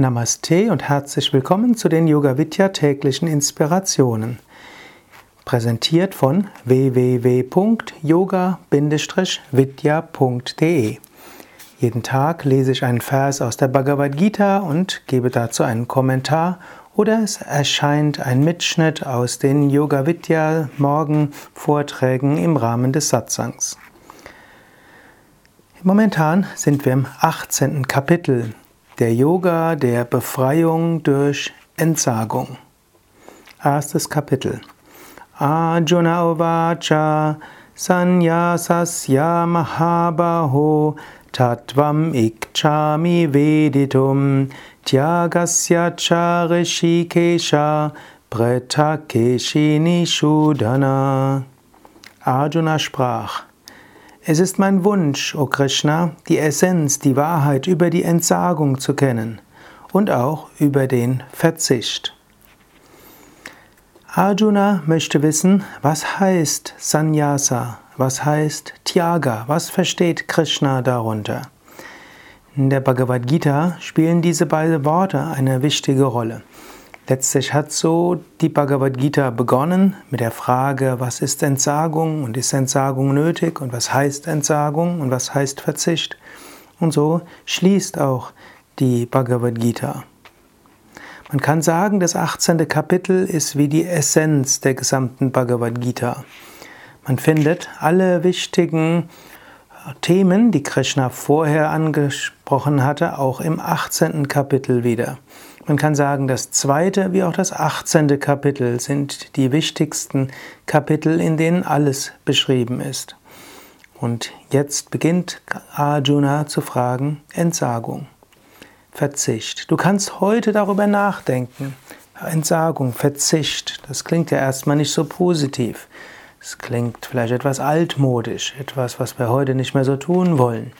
Namaste und herzlich willkommen zu den Yoga Vidya täglichen Inspirationen. Präsentiert von www.yoga-vidya.de. Jeden Tag lese ich einen Vers aus der Bhagavad Gita und gebe dazu einen Kommentar oder es erscheint ein Mitschnitt aus den Yoga Vidya Morgenvorträgen im Rahmen des Satsangs. Momentan sind wir im 18. Kapitel der Yoga der Befreiung durch Entsagung. Erstes Kapitel. Arjuna Ovacha Sanyasasya Mahabaho Tatvam Ikchami Veditum Tyagasya Charishikesha Pretakeshini Shudana. Arjuna sprach, es ist mein Wunsch, o Krishna, die Essenz, die Wahrheit über die Entsagung zu kennen und auch über den Verzicht. Arjuna möchte wissen, was heißt Sannyasa, was heißt Tyaga, was versteht Krishna darunter. In der Bhagavad Gita spielen diese beiden Worte eine wichtige Rolle. Letztlich hat so die Bhagavad Gita begonnen mit der Frage, was ist Entsagung und ist Entsagung nötig und was heißt Entsagung und was heißt Verzicht. Und so schließt auch die Bhagavad Gita. Man kann sagen, das 18. Kapitel ist wie die Essenz der gesamten Bhagavad Gita. Man findet alle wichtigen Themen, die Krishna vorher angesprochen hatte, auch im 18. Kapitel wieder. Man kann sagen, das zweite wie auch das 18. Kapitel sind die wichtigsten Kapitel, in denen alles beschrieben ist. Und jetzt beginnt Arjuna zu fragen, Entsagung, Verzicht. Du kannst heute darüber nachdenken. Entsagung, Verzicht, das klingt ja erstmal nicht so positiv. Es klingt vielleicht etwas altmodisch, etwas, was wir heute nicht mehr so tun wollen.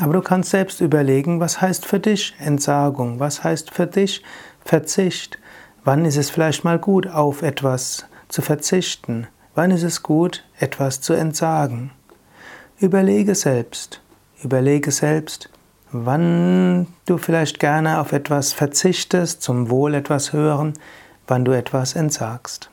Aber du kannst selbst überlegen, was heißt für dich Entsagung, was heißt für dich Verzicht. Wann ist es vielleicht mal gut, auf etwas zu verzichten? Wann ist es gut, etwas zu entsagen? Überlege selbst, überlege selbst, wann du vielleicht gerne auf etwas verzichtest, zum Wohl etwas hören, wann du etwas entsagst.